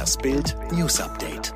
Das Bild News Update.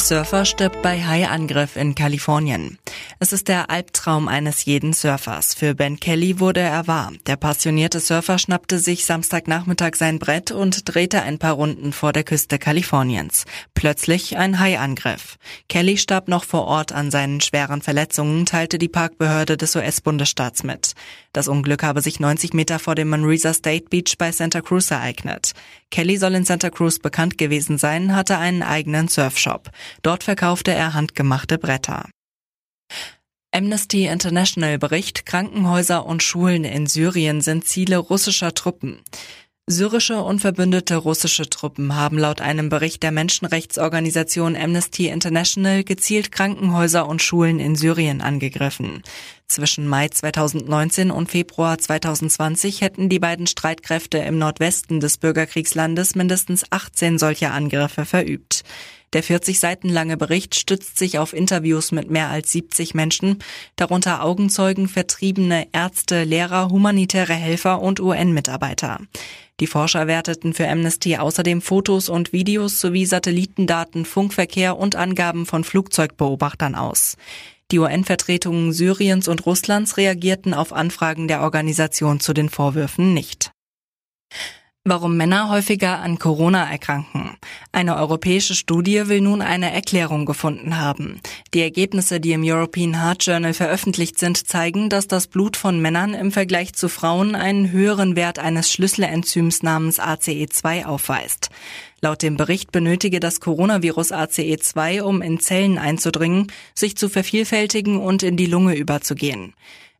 Surfer stirbt bei Haiangriff in Kalifornien. Es ist der Albtraum eines jeden Surfers. Für Ben Kelly wurde er wahr. Der passionierte Surfer schnappte sich Samstagnachmittag sein Brett und drehte ein paar Runden vor der Küste Kaliforniens. Plötzlich ein Haiangriff. Kelly starb noch vor Ort an seinen schweren Verletzungen, teilte die Parkbehörde des US-Bundesstaats mit. Das Unglück habe sich 90 Meter vor dem Manresa State Beach bei Santa Cruz ereignet. Kelly soll in Santa Cruz bekannt gewesen sein, hatte einen eigenen Surfshop. Dort verkaufte er handgemachte Bretter. Amnesty International Bericht, Krankenhäuser und Schulen in Syrien sind Ziele russischer Truppen. Syrische und verbündete russische Truppen haben laut einem Bericht der Menschenrechtsorganisation Amnesty International gezielt Krankenhäuser und Schulen in Syrien angegriffen. Zwischen Mai 2019 und Februar 2020 hätten die beiden Streitkräfte im Nordwesten des Bürgerkriegslandes mindestens 18 solcher Angriffe verübt. Der 40 Seiten lange Bericht stützt sich auf Interviews mit mehr als 70 Menschen, darunter Augenzeugen, Vertriebene, Ärzte, Lehrer, humanitäre Helfer und UN-Mitarbeiter. Die Forscher werteten für Amnesty außerdem Fotos und Videos sowie Satellitendaten, Funkverkehr und Angaben von Flugzeugbeobachtern aus. Die UN-Vertretungen Syriens und Russlands reagierten auf Anfragen der Organisation zu den Vorwürfen nicht. Warum Männer häufiger an Corona erkranken. Eine europäische Studie will nun eine Erklärung gefunden haben. Die Ergebnisse, die im European Heart Journal veröffentlicht sind, zeigen, dass das Blut von Männern im Vergleich zu Frauen einen höheren Wert eines Schlüsselenzyms namens ACE2 aufweist. Laut dem Bericht benötige das Coronavirus ACE2, um in Zellen einzudringen, sich zu vervielfältigen und in die Lunge überzugehen.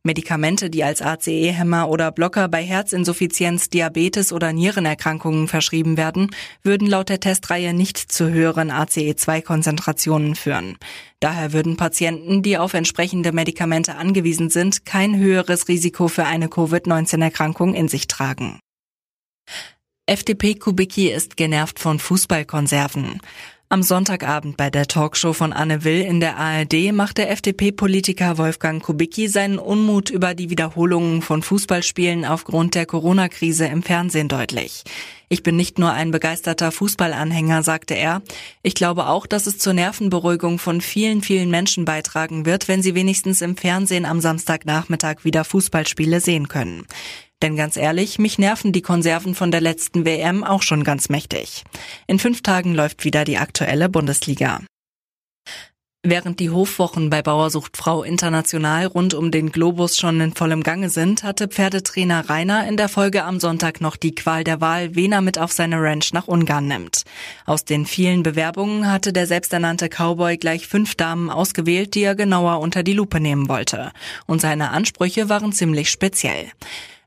Medikamente, die als ACE-Hämmer oder Blocker bei Herzinsuffizienz, Diabetes oder Nierenerkrankungen verschrieben werden, würden laut der Testreihe nicht zu höheren ACE2-Konzentrationen führen. Daher würden Patienten, die auf entsprechende Medikamente angewiesen sind, kein höheres Risiko für eine Covid-19-Erkrankung in sich tragen. FDP-Kubicki ist genervt von Fußballkonserven. Am Sonntagabend bei der Talkshow von Anne Will in der ARD macht der FDP-Politiker Wolfgang Kubicki seinen Unmut über die Wiederholungen von Fußballspielen aufgrund der Corona-Krise im Fernsehen deutlich. Ich bin nicht nur ein begeisterter Fußballanhänger, sagte er. Ich glaube auch, dass es zur Nervenberuhigung von vielen, vielen Menschen beitragen wird, wenn sie wenigstens im Fernsehen am Samstagnachmittag wieder Fußballspiele sehen können. Denn ganz ehrlich, mich nerven die Konserven von der letzten WM auch schon ganz mächtig. In fünf Tagen läuft wieder die aktuelle Bundesliga. Während die Hofwochen bei Bauersucht Frau International rund um den Globus schon in vollem Gange sind, hatte Pferdetrainer Rainer in der Folge am Sonntag noch die Qual der Wahl, wen er mit auf seine Ranch nach Ungarn nimmt. Aus den vielen Bewerbungen hatte der selbsternannte Cowboy gleich fünf Damen ausgewählt, die er genauer unter die Lupe nehmen wollte. Und seine Ansprüche waren ziemlich speziell.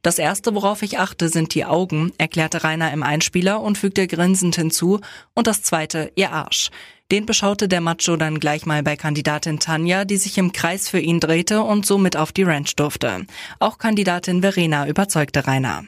Das erste, worauf ich achte, sind die Augen, erklärte Rainer im Einspieler und fügte grinsend hinzu, und das zweite, ihr Arsch. Den beschaute der Macho dann gleich mal bei Kandidatin Tanja, die sich im Kreis für ihn drehte und somit auf die Ranch durfte. Auch Kandidatin Verena überzeugte Rainer.